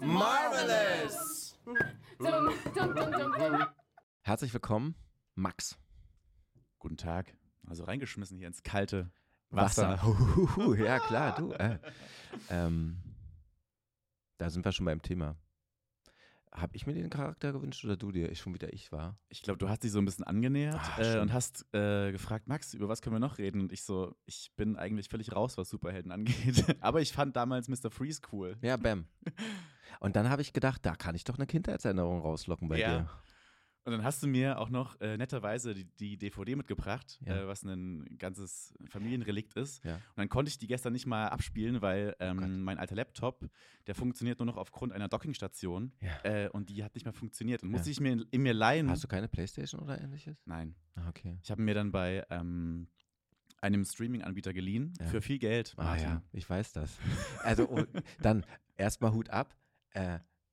Marvelous! Herzlich willkommen, Max. Guten Tag. Also reingeschmissen hier ins kalte Wasser. Wasser. Ja, klar, du. Äh, ähm, da sind wir schon beim Thema. Habe ich mir den Charakter gewünscht oder du dir? Ich schon wieder ich war. Ich glaube, du hast dich so ein bisschen angenähert Ah, äh, und hast äh, gefragt, Max, über was können wir noch reden? Und ich so, ich bin eigentlich völlig raus, was Superhelden angeht. Aber ich fand damals Mr. Freeze cool. Ja, bam. Und dann habe ich gedacht, da kann ich doch eine Kindheitserinnerung rauslocken bei Ja. dir. Und dann hast du mir auch noch äh, netterweise die, die DVD mitgebracht, Ja. äh, was ein ganzes Familienrelikt ist. Ja. Und dann konnte ich die gestern nicht mal abspielen, weil Oh ähm, mein alter Laptop, der funktioniert nur noch aufgrund einer Dockingstation. Ja. Äh, und die hat nicht mehr funktioniert. Und musste ich mir in, mir leihen. Hast du keine Playstation oder ähnliches? Nein. Ah, okay. Ich habe mir dann bei ähm, einem Streaming-Anbieter geliehen für viel Geld. Ah Martin. ja, ich weiß das. Also oh, dann erstmal Hut ab.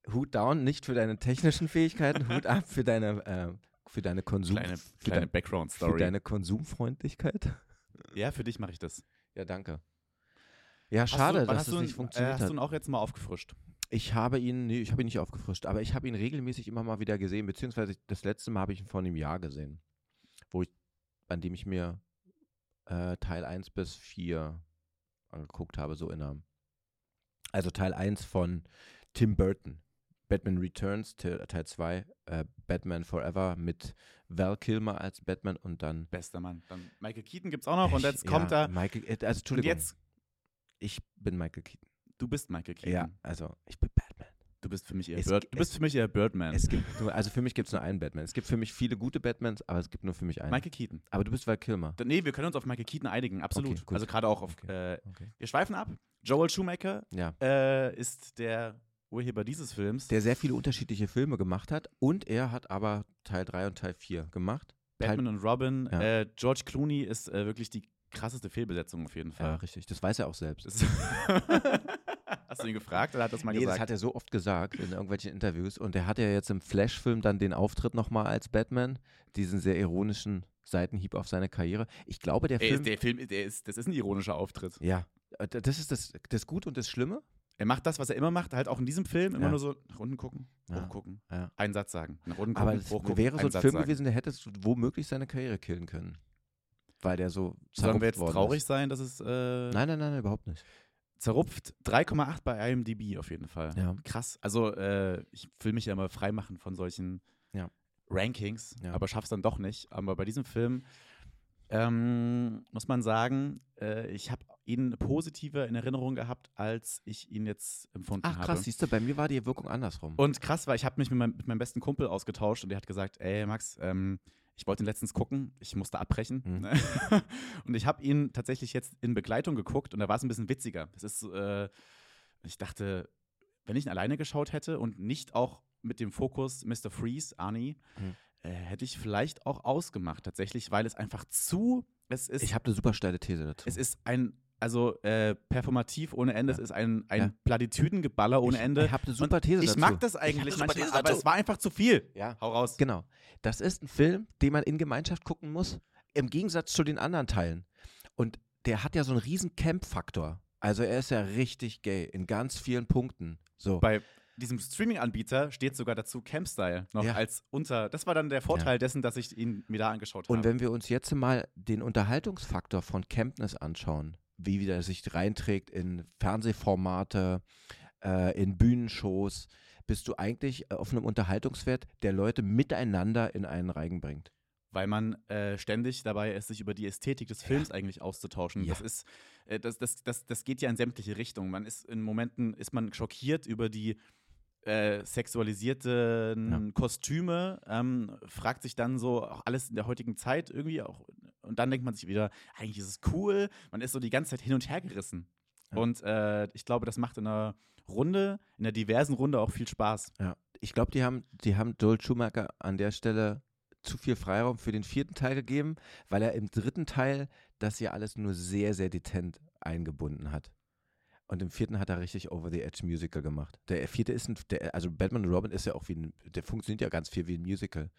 Äh, Hut down, nicht für deine technischen Fähigkeiten, Hut ab für deine, äh, für deine Konsum. Kleine, für, kleine dein, für Background-Story. deine Konsumfreundlichkeit. Ja, für dich mache ich das. Ja, danke. Ja, schade, du, dass es nicht ihn- funktioniert äh, Hast hat. du ihn auch jetzt mal aufgefrischt? Ich habe ihn, nee, ich habe ihn nicht aufgefrischt, aber ich habe ihn regelmäßig immer mal wieder gesehen, beziehungsweise das letzte Mal habe ich ihn vor einem Jahr gesehen, wo ich, an dem ich mir äh, Teil 1 bis 4 angeguckt habe, so in einer, also Teil 1 von Tim Burton, Batman Returns, Te- Teil 2, äh, Batman Forever mit Val Kilmer als Batman und dann Bester Mann. Dann Michael Keaton gibt's auch noch und Ich- jetzt kommt ja, er. Michael, äh, also Und Entschuldigung, jetzt, ich bin Michael Keaton. du bist Michael Keaton. Ja, also ich bin Batman. Du bist für mich eher Es- Bird, du es- bist für mich eher Birdman. Es gibt nur, also für mich gibt es nur einen Batman. Es gibt für mich viele gute Batmans, aber es gibt nur für mich einen. Michael Keaton. aber du bist Val Kilmer. D- Nee, wir können uns auf Michael Keaton einigen, absolut. Okay, also gerade auch auf. Okay. Äh, Okay. wir schweifen ab. Joel Schumacher Ja. äh, ist der Urheber dieses Films. Der sehr viele unterschiedliche Filme gemacht hat und er hat aber Teil 3 und Teil 4 gemacht. Batman und Robin. Ja. Äh, George Clooney ist äh, wirklich die krasseste Fehlbesetzung auf jeden Teil, ja, Fall. richtig. Das weiß er auch selbst. Hast du ihn gefragt oder hat er das mal Nee, gesagt? das hat er so oft gesagt in irgendwelchen Interviews. Und er hatte ja jetzt im Flash-Film dann den Auftritt nochmal als Batman. Diesen sehr ironischen Seitenhieb auf seine Karriere. Ich glaube, der Ey, Film. ist der Film, der ist, das ist ein ironischer Auftritt. ja, das ist das, das Gute und das Schlimme. Er macht das, was er immer macht, halt auch in diesem Film, immer Ja. nur so nach unten gucken, Ja. hochgucken, Ja. einen Satz sagen, nach unten gucken, Aber es hochgucken, wäre so ein Satz Film sagen. gewesen, der hätte es womöglich seine Karriere killen können. Weil der so Sollen wir jetzt traurig ist. sein, dass es äh, Nein, nein, nein, überhaupt nicht. zerrupft? 3,8 bei IMDb auf jeden Fall. Ja. Krass. Also äh, ich will mich ja immer freimachen von solchen Ja. Rankings, Ja. aber schaff's dann doch nicht. Aber bei diesem Film ähm, muss man sagen, äh, ich habe ihn positiver in Erinnerung gehabt, als ich ihn jetzt empfunden Ach habe. krass, siehst du, bei mir war die Wirkung andersrum. Und krass war, ich habe mich mit meinem, mit meinem besten Kumpel ausgetauscht und der hat gesagt, ey Max, ähm, ich wollte ihn letztens gucken, ich musste abbrechen. Mhm. Ne? und ich habe ihn tatsächlich jetzt in Begleitung geguckt und da war es ein bisschen witziger. Es ist, äh, ich dachte, wenn ich ihn alleine geschaut hätte und nicht auch mit dem Fokus Mr. Freeze, Arnie, Mhm. äh, hätte ich vielleicht auch ausgemacht tatsächlich, weil es einfach zu, es ist, ich habe eine super steile These dazu. es ist ein, also äh, performativ ohne Ende, Ja. es ist ein, ein Ja. Platitüdengeballer ohne ich, Ich, Ich habe eine super These ich dazu. mag das Ich eigentlich manchmal, These aber dazu. es war einfach zu viel. Ja, Hau raus. genau. Das ist ein Film, den man in Gemeinschaft gucken muss, im Gegensatz zu den anderen Teilen. Und der hat ja so einen riesen Camp-Faktor. Also er ist ja richtig gay in ganz vielen Punkten. So. Bei diesem Streaming-Anbieter steht sogar dazu Campstyle noch Ja. als unter. Das war dann der Vorteil dessen, dass ich ihn mir da angeschaut habe. Und wenn wir uns jetzt mal den Unterhaltungsfaktor von Campness anschauen, wie wieder sich reinträgt in Fernsehformate, äh, in Bühnenshows, bist du eigentlich auf einem Unterhaltungswert, der Leute miteinander in einen Reigen bringt. Weil man äh, ständig dabei ist, sich über die Ästhetik des Films eigentlich auszutauschen. Ja. Das ist, äh, das, das, das, das geht ja in sämtliche Richtungen. Man ist in Momenten ist man schockiert über die äh, sexualisierten Ja. Kostüme, ähm, fragt sich dann so, auch alles in der heutigen Zeit irgendwie auch, und dann denkt man sich wieder, eigentlich ist es cool, man ist so die ganze Zeit hin und her gerissen. Ja. Und äh, ich glaube, das macht in einer Runde, in einer diversen Runde auch viel Spaß. Ja. Ich glaube, die haben, die haben Joel Schumacher an der Stelle zu viel Freiraum für den vierten Teil gegeben, weil er im dritten Teil das ja alles nur sehr, sehr detent eingebunden hat. Und im vierten hat er richtig Over-the-Edge-Musical gemacht. Der vierte ist ein, der, also Batman und Robin ist ja auch wie ein, der funktioniert ja ganz viel wie ein Musical.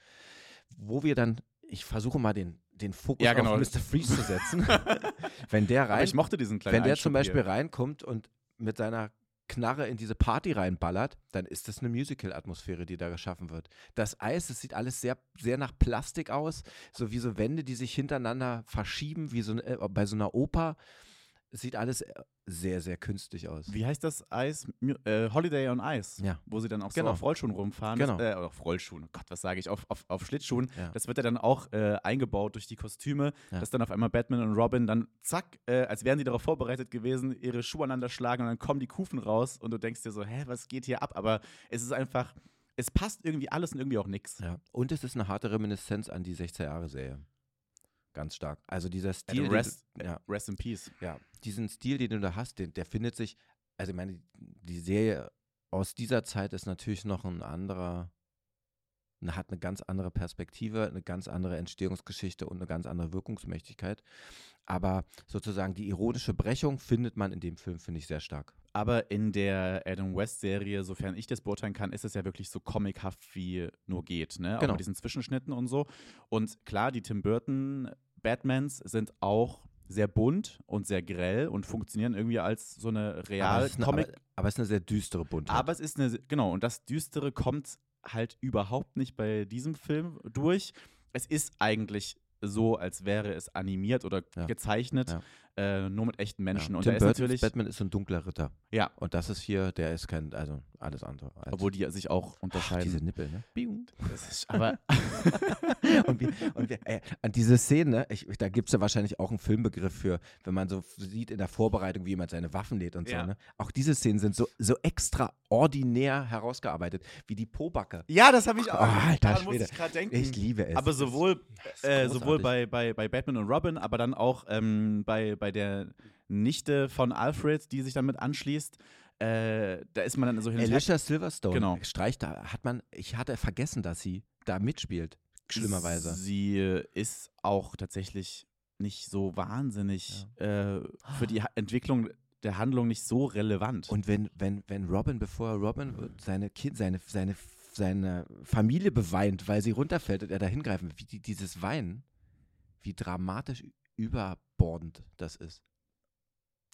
Wo wir dann, ich versuche mal den, den Fokus Ja, genau. auf Mr. Freeze zu setzen. wenn der Aber rein, ich mochte diesen kleinen wenn der zum Beispiel hier. reinkommt und mit seiner Knarre in diese Party reinballert, dann ist das eine Musical-Atmosphäre, die da geschaffen wird. Das Eis, das sieht alles sehr, sehr nach Plastik aus, so wie so Wände, die sich hintereinander verschieben, wie so äh, bei so einer Oper. Es sieht alles äh, sehr, sehr künstlich aus. Wie heißt das Eis? Äh, Holiday on Ice. Ja. Wo sie dann auch Genau. so auf Rollschuhen rumfahren. Genau. Das, äh, auf Rollschuhen. Oh Gott, was sage ich? Auf, auf, auf Schlittschuhen. Ja. Das wird ja dann auch äh, eingebaut durch die Kostüme, Ja. dass dann auf einmal Batman und Robin dann zack, äh, als wären sie darauf vorbereitet gewesen, ihre Schuhe aneinander schlagen und dann kommen die Kufen raus und du denkst dir so, hä, was geht hier ab? Aber es ist einfach, es passt irgendwie alles und irgendwie auch nix. Ja. Und es ist eine harte Reminiszenz an die 16-Jahre-Serie. Ganz stark. Also dieser Stil, Rest- du, ja, Rest in Peace. ja, diesen Stil, den du da hast, den, der findet sich, also ich meine, die Serie aus dieser Zeit ist natürlich noch ein anderer, eine- hat eine ganz andere Perspektive, eine ganz andere Entstehungsgeschichte und eine ganz andere Wirkungsmächtigkeit. Aber sozusagen die ironische Brechung findet man in dem Film, finde ich, sehr stark. Aber in der Adam West-Serie, sofern ich das beurteilen kann, ist es ja wirklich so comichaft wie nur geht. Ne? Auch Genau. mit diesen Zwischenschnitten und so. Und klar, die Tim Burton Batmans sind auch sehr bunt und sehr grell und funktionieren irgendwie als so eine aber, real eine, Comic. aber, aber es ist eine sehr düstere Buntheit. Aber es ist eine, genau, und das Düstere kommt halt überhaupt nicht bei diesem Film durch. Es ist eigentlich so, als wäre es animiert oder Ja. gezeichnet, Ja. Äh, nur mit echten Menschen. ja. Und Tim ist natürlich, Batman ist so ein dunkler Ritter. ja, Und das ist hier, der ist kein, also alles andere. Als, obwohl die sich auch Ach, unterscheiden. diese Nippel, ne? Das ist, aber und wir, und wir, ey, an diese Szene, ich, da gibt es ja wahrscheinlich auch einen Filmbegriff für, wenn man so sieht in der Vorbereitung, wie jemand seine Waffen lädt und Ja. so. Ne? Auch diese Szenen sind so, so extraordinär herausgearbeitet, wie die Pobacke. ja, das habe ich auch. Oh, alter muss ich gerade denken. Ich liebe es. aber sowohl, äh, sowohl bei, bei, bei Batman und Robin, aber dann auch ähm, bei, bei der Nichte von Alfred, die sich dann mit anschließt. Äh, da ist man dann so hin und. Alicia Silverstone Genau. streicht da, hat man, ich hatte vergessen, dass sie da mitspielt. Schlimmerweise. Sie ist auch tatsächlich nicht so wahnsinnig äh, für die Entwicklung der Handlung nicht so relevant. Und wenn, wenn, wenn Robin, bevor Robin seine Kind, seine, seine, seine Familie beweint, weil sie runterfällt und er da hingreifen, wie die, dieses Weinen, wie dramatisch überbordend das ist.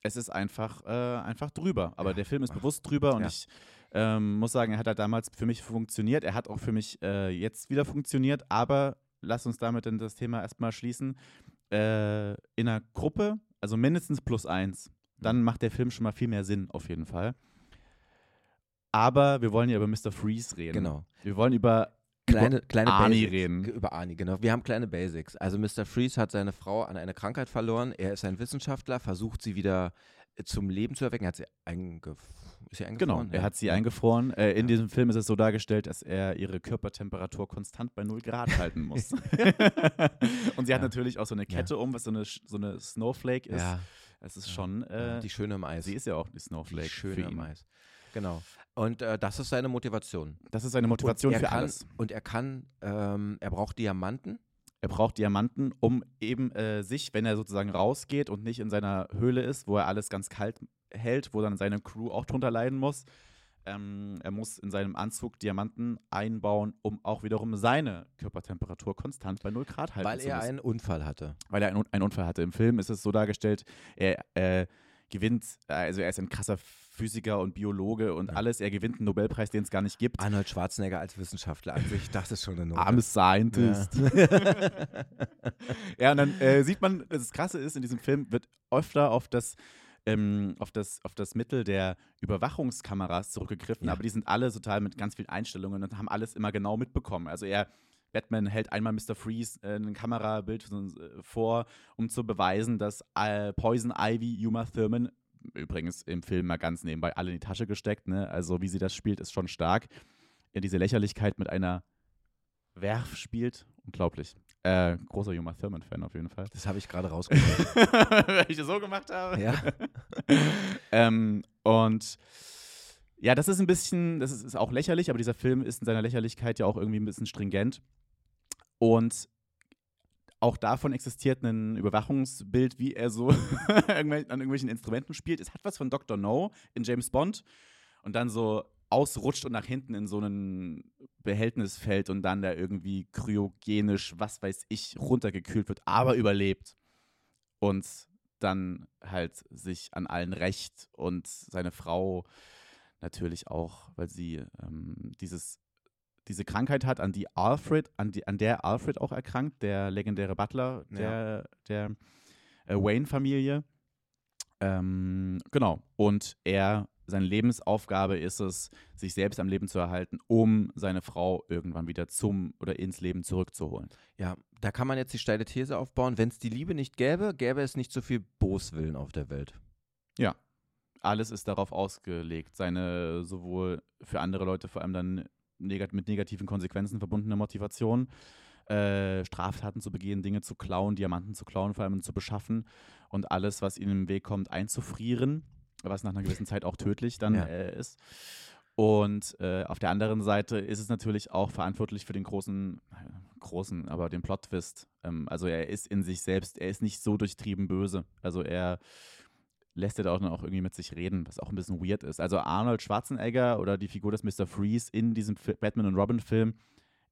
es ist einfach, äh, einfach drüber. Aber Ja. der Film ist Ach. bewusst drüber und Ja. ich ähm, muss sagen, er hat halt damals für mich funktioniert. Er hat auch für mich äh, jetzt wieder funktioniert, aber lass uns damit dann das Thema erstmal schließen. Äh, in einer Gruppe, also mindestens plus eins, dann macht der Film schon mal viel mehr Sinn, auf jeden Fall. Aber wir wollen ja über Mr. Freeze reden. Genau. Wir wollen über Kleine, kleine Arnie Basics. reden. Über Arnie, genau. Wir haben kleine Basics. Also Mr. Freeze hat seine Frau an eine Krankheit verloren. Er ist ein Wissenschaftler, versucht sie wieder äh, zum Leben zu erwecken. Hat sie ist sie Genau, eingefroren? er Ja. hat sie eingefroren. Äh, in Ja. diesem Film ist es so dargestellt, dass er ihre Körpertemperatur konstant bei 0 Grad halten muss. Und sie hat Ja. natürlich auch so eine Kette um, was so eine, so eine Snowflake ist. Ja, Es ist Ja. schon, ja, äh, die Schöne im Eis. sie ist ja auch die die Snowflake Schöne für im. Eis. Genau. Und äh, das ist seine Motivation. Das ist seine Motivation er für kann, alles. Und er kann, ähm, er braucht Diamanten. Er braucht Diamanten, um eben äh, sich, wenn er sozusagen rausgeht und nicht in seiner Höhle ist, wo er alles ganz kalt hält, wo dann seine Crew auch drunter leiden muss. Ähm, er muss in seinem Anzug Diamanten einbauen, um auch wiederum seine Körpertemperatur konstant bei 0 Grad halten weil zu er müssen. einen Unfall hatte. weil er einen, einen Unfall hatte. Im Film ist es so dargestellt, er äh, gewinnt, also er ist ein krasser Physiker und Biologe und Ja. alles. Er gewinnt einen Nobelpreis, den es gar nicht gibt. Arnold Schwarzenegger als Wissenschaftler an sich, das ist schon eine Note. Armes Scientist. Ja. Ja, und dann äh, sieht man, das Krasse ist, in diesem Film wird öfter auf das, ähm, auf das, auf das Mittel der Überwachungskameras zurückgegriffen, Ja. aber die sind alle total mit ganz vielen Einstellungen und haben alles immer genau mitbekommen. Also er, Batman hält einmal Mr. Freeze äh, ein Kamerabild äh, vor, um zu beweisen, dass äh, Poison Ivy Uma Thurman, übrigens im Film mal ganz nebenbei, alle in die Tasche gesteckt, ne? also wie sie das spielt, ist schon stark. Ja, diese Lächerlichkeit mit einer Werf spielt, unglaublich. Äh, großer Uma Thurman-Fan auf jeden Fall. Das habe ich gerade rausgehört. Wenn ich das so gemacht habe. ja. ähm, und ja, das ist ein bisschen, das ist, ist auch lächerlich, aber dieser Film ist in seiner Lächerlichkeit ja auch irgendwie ein bisschen stringent. Und auch davon existiert ein Überwachungsbild, wie er so an irgendwelchen Instrumenten spielt. Es hat was von Dr. No in James Bond und dann so ausrutscht und nach hinten in so ein Behältnis fällt und dann da irgendwie kryogenisch, was weiß ich, runtergekühlt wird, aber überlebt. Und dann halt sich an allen rächt und seine Frau natürlich auch, weil sie ähm, dieses, diese Krankheit hat, an die Alfred, an, die, an der Alfred auch erkrankt, der legendäre Butler der, der äh, Wayne-Familie. Ähm, genau. Und er, seine Lebensaufgabe ist es, sich selbst am Leben zu erhalten, um seine Frau irgendwann wieder zum oder ins Leben zurückzuholen. Ja, da kann man jetzt die steile These aufbauen, wenn es die Liebe nicht gäbe, gäbe es nicht so viel Boswillen auf der Welt. Ja. Alles ist darauf ausgelegt, seine sowohl für andere Leute vor allem dann negat mit negativen Konsequenzen verbundene Motivation, äh, Straftaten zu begehen, Dinge zu klauen, Diamanten zu klauen, vor allem zu beschaffen und alles, was ihnen im Weg kommt, einzufrieren, was nach einer gewissen Zeit auch tödlich dann Ja. äh, ist. Und äh, auf der anderen Seite ist es natürlich auch verantwortlich für den großen, großen, aber den Plot-Twist. Ähm, also er ist in sich selbst, er ist nicht so durchtrieben böse. Also er lässt er da auch dann auch irgendwie mit sich reden, was auch ein bisschen weird ist. Also Arnold Schwarzenegger oder die Figur des Mr. Freeze in diesem Batman und Robin Film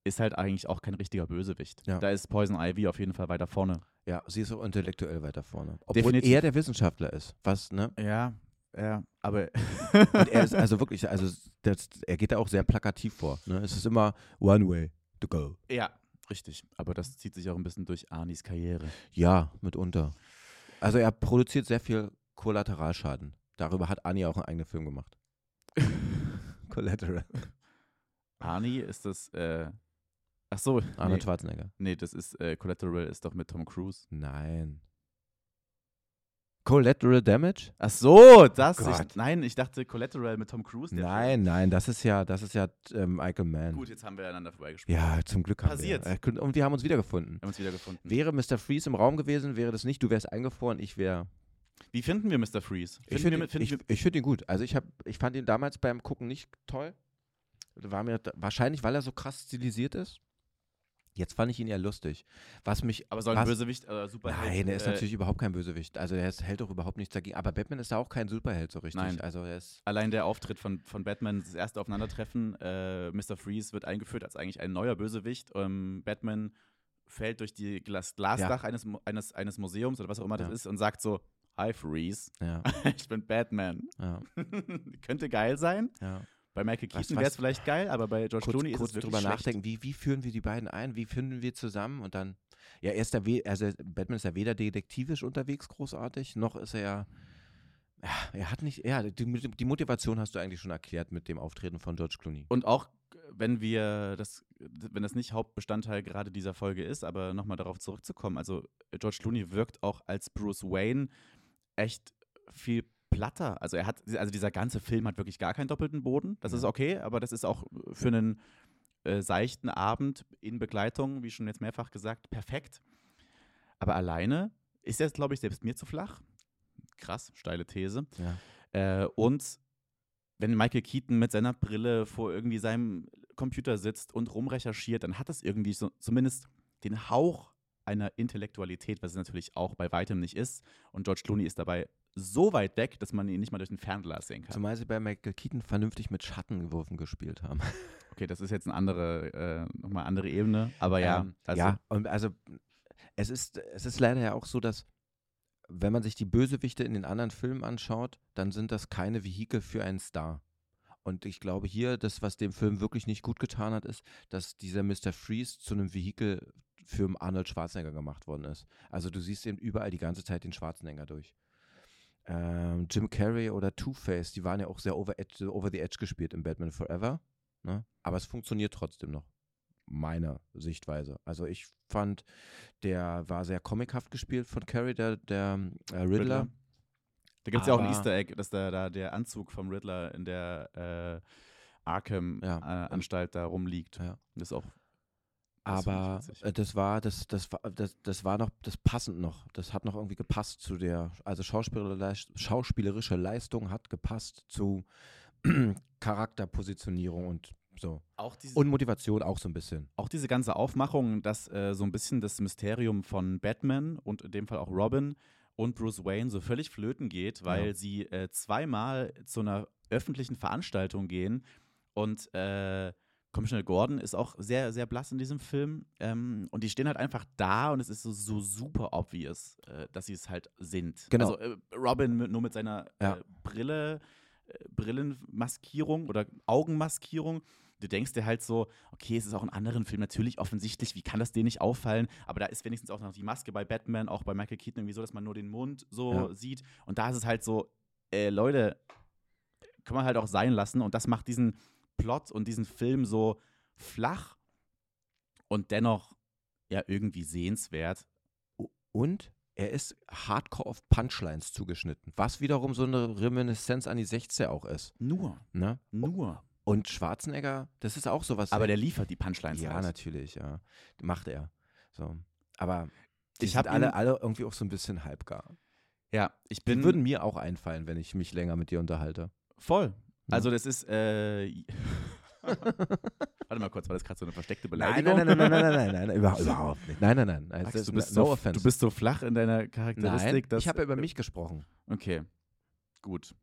ist halt eigentlich auch kein richtiger Bösewicht. Ja. Da ist Poison Ivy auf jeden Fall weiter vorne. Ja, sie ist auch intellektuell weiter vorne. Obwohl Definitiv. er der Wissenschaftler ist. Was, ne? Ja, ja, aber Und er ist also wirklich, also das, er geht da auch sehr plakativ vor. Ne? Es ist immer one way to go. ja, richtig. Aber das zieht sich auch ein bisschen durch Arnis Karriere. Ja, mitunter. Also er produziert sehr viel Kollateralschaden. Darüber hat Annie auch einen eigenen Film gemacht. Collateral. Arnie ist das, äh, ach so, Arnold nee, Schwarzenegger. nee, das ist, äh, Collateral ist doch mit Tom Cruise. Nein. Collateral Damage? Ach so, das, Oh Gott. ich, nein, ich dachte Collateral mit Tom Cruise. der Nein, nein, das ist ja, das ist ja ähm, Michael Mann. Film. Gut, jetzt haben wir aneinander vorbeigesprochen. Ja, zum Glück haben Passiert. wir. Äh, Und wir haben uns wiedergefunden. Wir haben uns wiedergefunden. Wäre Mr. Freeze im Raum gewesen, wäre das nicht, du wärst eingefroren, ich wäre. Wie finden wir Mr. Freeze? Ich Finden finde wir, finden ich, ich find ihn gut. Also ich, hab, ich fand ihn damals beim Gucken nicht toll. War mir wahrscheinlich, weil er so krass stilisiert ist. Jetzt fand ich ihn eher lustig. Was mich. aber soll ein Bösewicht oder Superheld? Nein, er ist äh, natürlich überhaupt kein Bösewicht. Also er ist, hält doch überhaupt nichts dagegen. Aber Batman ist da auch kein Superheld so richtig. Nein. Also er ist. Allein der Auftritt von, von Batman, das erste Aufeinandertreffen, äh, Mr. Freeze wird eingeführt als eigentlich ein neuer Bösewicht. Ähm, Batman fällt durch die Glas Glasdach eines, Mu- eines, eines Museums oder was auch immer das Ja. ist und sagt so, Hi Freeze, Ja, ich bin Batman. ja, Könnte geil sein. ja. Bei Michael Keaton wäre es vielleicht geil, aber bei George Kurz, Clooney ist kurz es wirklich drüber schlecht. nachdenken, wie, wie führen wir die beiden ein? Wie finden wir zusammen? Und dann. Ja, er ist da also Batman ist ja weder detektivisch unterwegs großartig, noch ist er ja. Er hat nicht. Ja, die, die Motivation hast du eigentlich schon erklärt mit dem Auftreten von George Clooney. Und auch wenn wir das, wenn das nicht Hauptbestandteil gerade dieser Folge ist, aber nochmal darauf zurückzukommen, also George Clooney wirkt auch als Bruce Wayne echt viel platter. Also er hat, also dieser ganze Film hat wirklich gar keinen doppelten Boden. Das Ja. ist okay, aber das ist auch für einen äh, seichten Abend in Begleitung, wie schon jetzt mehrfach gesagt, perfekt. Aber alleine ist er, glaube ich, selbst mir zu flach. Krass, steile These. Ja. Äh, und wenn Michael Keaton mit seiner Brille vor irgendwie seinem Computer sitzt und rumrecherchiert, dann hat das irgendwie so, zumindest den Hauch einer Intellektualität, was es natürlich auch bei weitem nicht ist. Und George Clooney ist dabei so weit weg, dass man ihn nicht mal durch ein Fernglas sehen kann. Zumal sie bei Michael Keaton vernünftig mit Schattenwürfen gespielt haben. Okay, das ist jetzt eine andere, äh, nochmal andere Ebene. Aber ja, Ähm, also, ja, und also es ist, es ist leider ja auch so, dass wenn man sich die Bösewichte in den anderen Filmen anschaut, dann sind das keine Vehikel für einen Star. Und ich glaube hier, das, was dem Film wirklich nicht gut getan hat, ist, dass dieser Mr. Freeze zu einem Vehikel für Arnold Schwarzenegger gemacht worden ist. Also du siehst eben überall die ganze Zeit den Schwarzenegger durch. Ähm, Jim Carrey oder Two-Face, die waren ja auch sehr over, edge, over the edge gespielt in Batman Forever. Ne? Aber es funktioniert trotzdem noch meiner Sichtweise. Also ich fand, der war sehr comichaft gespielt von Carrie, der, der äh, Riddler. Riddler. Da gibt es ja auch ein Easter Egg, dass da, da der Anzug vom Riddler in der äh, Arkham-Anstalt Ja. da rumliegt. Ja. Das ist auch. Das Aber witzig. äh, das war, das, das war, das, das war noch, das passend noch. Das hat noch irgendwie gepasst zu der, also schauspielerische, Leistung hat gepasst zu Charakterpositionierung und so. Diese, Und Motivation auch so ein bisschen. auch diese ganze Aufmachung, dass äh, so ein bisschen das Mysterium von Batman und in dem Fall auch Robin und Bruce Wayne so völlig flöten geht, weil Ja. sie äh, zweimal zu einer öffentlichen Veranstaltung gehen, Und äh, Commissioner Gordon ist auch sehr, sehr blass in diesem Film. Ähm, und die stehen halt einfach da und es ist so, so super obvious, äh, dass sie es halt sind. Genau. Also äh, Robin mit, nur mit seiner Ja. äh, Brille, äh, Brillenmaskierung oder Augenmaskierung. Du denkst dir halt so, okay, es ist auch in anderen Filmen natürlich offensichtlich, wie kann das denen nicht auffallen? Aber da ist wenigstens auch noch die Maske bei Batman, auch bei Michael Keaton irgendwie so, dass man nur den Mund so Ja. sieht. Und da ist es halt so, äh, Leute, kann man halt auch sein lassen. Und das macht diesen Plot und diesen Film so flach und dennoch ja irgendwie sehenswert. Und er ist hardcore auf Punchlines zugeschnitten, was wiederum so eine Reminiszenz an die 60er auch ist. Nur, Ne? nur. Und Schwarzenegger, das ist auch sowas. Aber der liefert die Punchlines Ja, halt. natürlich, ja. Macht er. So. Aber die Ich sind hab alle, alle irgendwie auch so ein bisschen halbgar. Ja, ich Die bin würden mir auch einfallen, wenn ich mich länger mit dir unterhalte. voll. Mhm. Also das ist, äh, Warte mal kurz, war das gerade so eine versteckte Beleidigung? Nein, nein, nein, nein, nein, nein, nein, nein überhaupt nicht. Nein, nein, nein. Also, Max, du, bist no so, offense. du bist so flach in deiner Charakteristik. Nein, dass, ich habe ja über mich gesprochen. Okay, gut.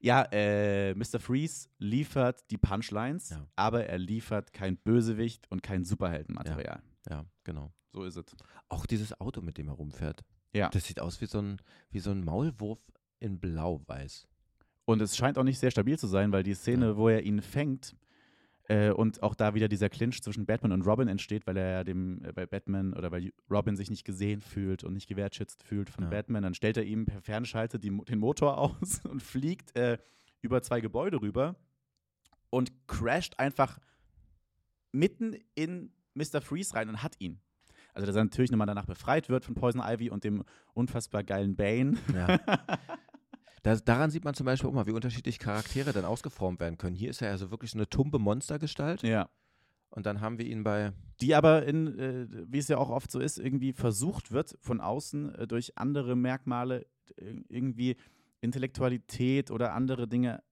Ja, äh, Mr. Freeze liefert die Punchlines, ja. aber er liefert kein Bösewicht und kein Superheldenmaterial. Ja, ja, genau. So ist es. Auch dieses Auto, mit dem er rumfährt. Ja. Das sieht aus wie so ein, wie so ein Maulwurf in Blau-Weiß. Und es scheint auch nicht sehr stabil zu sein, weil die Szene, wo er ihn fängt äh, und auch da wieder dieser Clinch zwischen Batman und Robin entsteht, weil er ja dem, äh, bei Batman oder weil Robin sich nicht gesehen fühlt und nicht gewertschätzt fühlt von Ja. Batman, dann stellt er ihm per Fernschalte die, den Motor aus und fliegt äh, über zwei Gebäude rüber und crasht einfach mitten in Mr. Freeze rein und hat ihn. Also, dass er natürlich nochmal danach befreit wird von Poison Ivy und dem unfassbar geilen Bane. Ja. Das, daran sieht man zum Beispiel auch mal, wie unterschiedlich Charaktere dann ausgeformt werden können. Hier ist er also wirklich so eine tumbe Monstergestalt. ja. Und dann haben wir ihn bei. die aber in, äh, wie es ja auch oft so ist, irgendwie versucht wird von außen äh, durch andere Merkmale äh, irgendwie Intellektualität oder andere Dinge.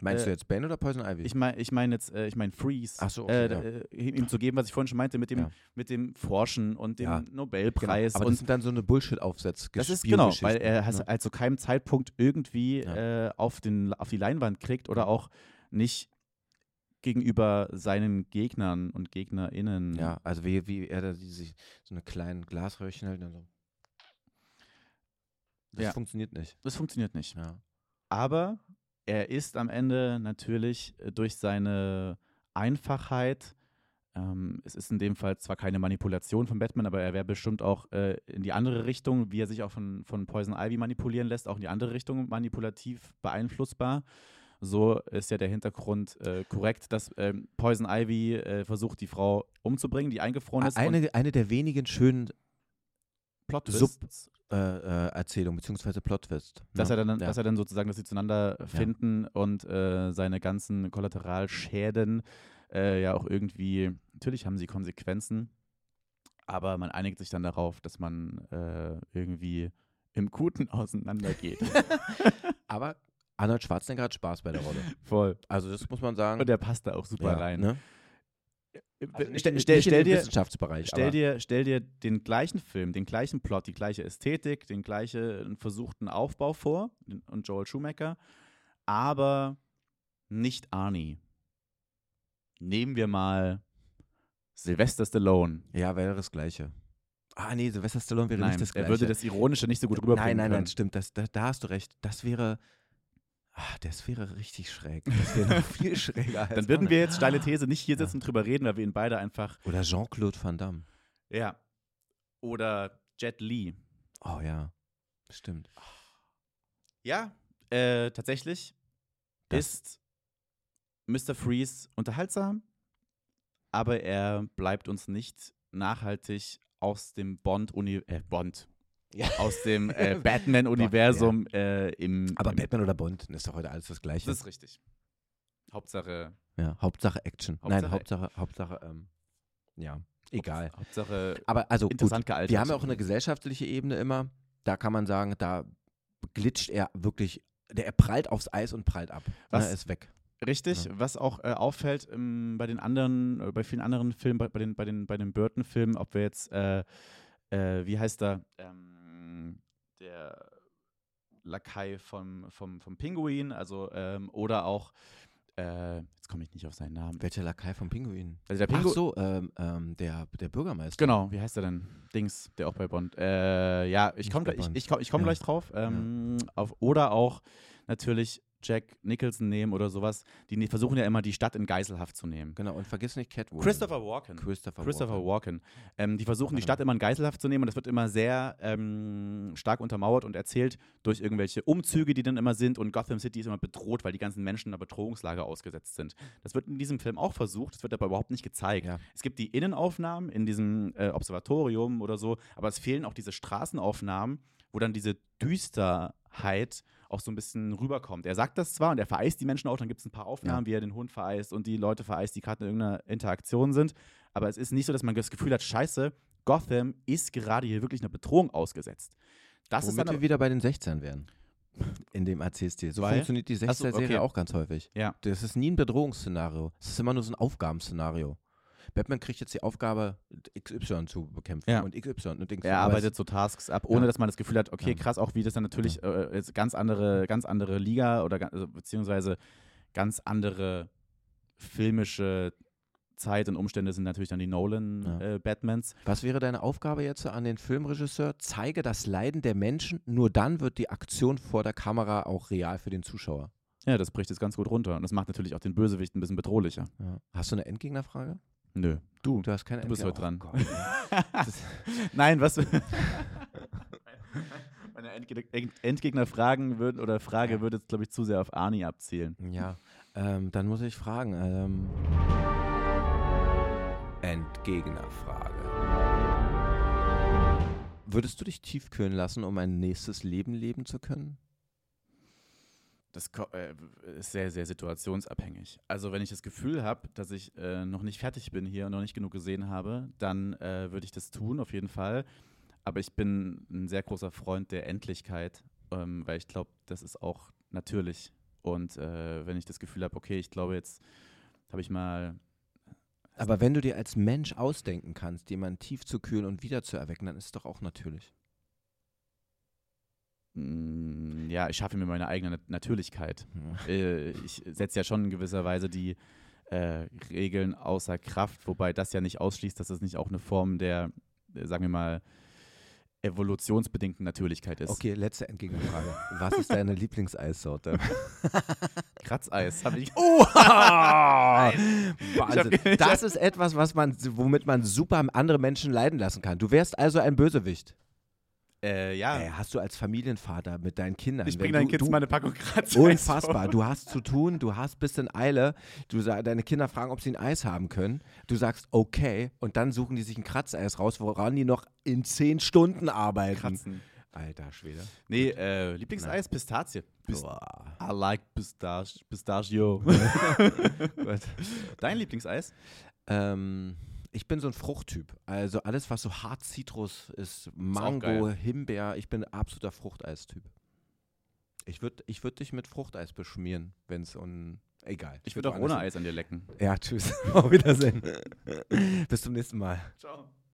Meinst Äh, du jetzt Bane oder Poison Ivy? Ich meine, ich meine jetzt, äh, ich meine Freeze, Ach so, okay, äh, ja. äh, ihm zu geben, was ich vorhin schon meinte, mit dem, Ja. mit dem Forschen und dem Ja. Genau, Nobelpreis aber und das sind dann so eine Bullshit-Aufsätze. das ist genau, weil er ne? halt zu keinem Zeitpunkt irgendwie äh, auf, den, auf die Leinwand kriegt oder auch nicht gegenüber seinen Gegnern und GegnerInnen. Ja, also wie, wie er da diese, so eine kleinen Glasröhrchen hält und so. Das funktioniert nicht. Das funktioniert nicht. Ja. Aber er ist am Ende natürlich äh, durch seine Einfachheit, ähm, es ist in dem Fall zwar keine Manipulation von Batman, aber er wäre bestimmt auch äh, in die andere Richtung, wie er sich auch von, von Poison Ivy manipulieren lässt, auch in die andere Richtung manipulativ beeinflussbar. So ist ja der Hintergrund äh, korrekt, dass ähm, Poison Ivy äh, versucht, die Frau umzubringen, die eingefroren ist. Eine, eine der wenigen schönen Plot Sub-. Äh, äh, Erzählungen, beziehungsweise Plot-Twist. Dass, ne? er dann, ja. dass er dann sozusagen, dass sie zueinander finden und äh, seine ganzen Kollateralschäden äh, ja auch irgendwie, natürlich haben sie Konsequenzen, aber man einigt sich dann darauf, dass man äh, irgendwie im Guten auseinandergeht. Aber Arnold Schwarzenegger hat Spaß bei der Rolle. Voll. Also das muss man sagen. Und der passt da auch super ja, rein. Ne? Also nicht, stell, nicht stell, dir, Wissenschaftsbereich. Stell dir, stell dir den gleichen Film, den gleichen Plot, die gleiche Ästhetik, den gleichen versuchten Aufbau vor und Joel Schumacher, aber nicht Arnie. Nehmen wir mal Sylvester Stallone. Ja, wäre das Gleiche. Ah, nee, Sylvester Stallone wäre Nein, nicht das er Gleiche. würde das Ironische nicht so gut rüberbringen Nein, nein, nein, können. stimmt. Das, da, da hast du recht. Das wäre. Ah, das wäre richtig schräg. Das wäre noch viel schräger. Als Dann würden wir jetzt, steile These, nicht hier sitzen und drüber reden, weil wir ihn beide einfach, Oder Jean-Claude Van Damme. ja, oder Jet Li. Oh ja. Stimmt. Ja, äh, tatsächlich Das- ist Mr. Freeze unterhaltsam, aber er bleibt uns nicht nachhaltig aus dem Bond-Uni äh, Bond, Ja. aus dem äh, Batman-Universum äh, im. Aber im, Batman oder Bond ist doch heute alles das Gleiche. Das ist richtig. Hauptsache. ja, Hauptsache Action. Nein, Hauptsache- Hauptsache, Hauptsache, ähm, ja, egal. Hauptsache Aber also gut, interessant gealtert. wir haben ja auch eine gesellschaftliche Ebene immer. Da kann man sagen, da glitscht er wirklich, der er prallt aufs Eis und prallt ab. Was- Er ist weg. Richtig, Ja. was auch äh, auffällt ähm, bei den anderen, äh, bei vielen anderen Filmen, bei, bei den, bei den, bei den Burton-Filmen, ob wir jetzt, äh, äh, wie heißt er, ähm, der Lakai vom, vom, vom Pinguin, also ähm, oder auch Äh, jetzt komme ich nicht auf seinen Namen. Welcher Lakai vom Pinguin? Also der Ach Pingu so, ähm, ähm, der, der Bürgermeister. Genau, wie heißt er denn? Dings, der auch bei Bond. Äh, ja, ich komme ich, ich komm, ich komm Ja. gleich drauf. Ähm, auf, oder auch natürlich Jack Nicholson nehmen oder sowas. Die ne- versuchen ja immer, die Stadt in Geiselhaft zu nehmen. Genau, und vergiss nicht Catwoman. Christopher Walken. Christopher, Christopher Walken. Walken. Ähm, die versuchen, die Stadt immer in Geiselhaft zu nehmen und das wird immer sehr ähm, stark untermauert und erzählt durch irgendwelche Umzüge, die dann immer sind und Gotham City ist immer bedroht, weil die ganzen Menschen einer Bedrohungslage ausgesetzt sind. Das wird in diesem Film auch versucht, das wird aber überhaupt nicht gezeigt. Ja. Es gibt die Innenaufnahmen in diesem äh, Observatorium oder so, aber es fehlen auch diese Straßenaufnahmen, wo dann diese Düsterheit auch so ein bisschen rüberkommt. Er sagt das zwar und er vereist die Menschen auch, dann gibt es ein paar Aufnahmen, wie er den Hund vereist und die Leute vereist, die gerade in irgendeiner Interaktion sind. Aber es ist nicht so, dass man das Gefühl hat, scheiße, Gotham ist gerade hier wirklich einer Bedrohung ausgesetzt. Das ist Womit dann wir wieder bei den 16 wären. In dem Erzählstil. So Weil? funktioniert die Ach so, 16er-Serie okay. auch ganz häufig. Ja. Das ist nie ein Bedrohungsszenario. Es ist immer nur so ein Aufgabenszenario. Batman kriegt jetzt die Aufgabe, XY zu bekämpfen Ja. und XY und Dings. Er arbeitet so Tasks ab, ohne Ja. dass man das Gefühl hat, okay, krass, auch wie das dann natürlich äh, ganz andere, ganz andere Liga oder also, beziehungsweise ganz andere filmische Zeit und Umstände sind natürlich dann die Ja. Nolan-Batmans. Was wäre deine Aufgabe jetzt an den Filmregisseur? Zeige das Leiden der Menschen, nur dann wird die Aktion vor der Kamera auch real für den Zuschauer. ja, das bricht es ganz gut runter und das macht natürlich auch den Bösewicht ein bisschen bedrohlicher. Ja. Hast du eine Endgegnerfrage? Nö. Du, du hast keine Du bist Endgegner- heute Oh dran. Nein, was. Meine Endge- End- Endgegner-Fragen würden oder Frage Ja. würde jetzt, glaube ich, zu sehr auf Arnie abzielen. Ja, ähm, dann muss ich fragen. Ähm, Endgegnerfrage. Würdest du dich tiefkühlen lassen, um ein nächstes Leben leben zu können? Das äh, ist sehr, sehr situationsabhängig. Also wenn ich das Gefühl habe, dass ich äh, noch nicht fertig bin hier und noch nicht genug gesehen habe, dann äh, würde ich das tun, auf jeden Fall. Aber ich bin ein sehr großer Freund der Endlichkeit, ähm, weil ich glaube, das ist auch natürlich. Und äh, wenn ich das Gefühl habe, okay, ich glaube, jetzt habe ich mal Aber wenn du dir als Mensch ausdenken kannst, jemanden tief zu kühlen und wieder zu erwecken, dann ist es doch auch natürlich. Mm, Ja, ich schaffe mir meine eigene Nat- Natürlichkeit. Ja. Äh, ich setze ja schon in gewisser Weise die äh, Regeln außer Kraft, wobei das ja nicht ausschließt, dass es nicht auch eine Form der, äh, sagen wir mal, evolutionsbedingten Natürlichkeit ist. Okay, letzte Endgegnerfrage. Was ist deine Lieblingseissorte? Kratzeis habe ich. Oh! Wahnsinn. Das ist etwas, was man, womit man super andere Menschen leiden lassen kann. Du wärst also ein Bösewicht. Äh, ja, Ey, hast du als Familienvater mit deinen Kindern. ich bringe deinen du, Kids du, mal eine Packung Kratzeis. Unfassbar. Du hast zu tun, du hast bis in Eile. Du deine Kinder fragen, ob sie ein Eis haben können. Du sagst okay und dann suchen die sich ein Kratzeis raus, woran die noch in zehn Stunden arbeiten. Kratzen. Alter Schwede. Nee, äh, Lieblingseis, Pistazie. Pist Boah. I like Pistach Pistachio. Dein Lieblingseis? Ähm, ich bin so ein Fruchttyp. Also alles, was so hart Zitrus ist, Mango, geil. Himbeer, ich bin ein absoluter Fruchteistyp. Ich würde ich würd dich mit Fruchteis beschmieren, wenn es un. Egal. Ich würde auch ohne. Eis an dir lecken. Ja, tschüss. Auf Wiedersehen. Bis zum nächsten Mal. Ciao.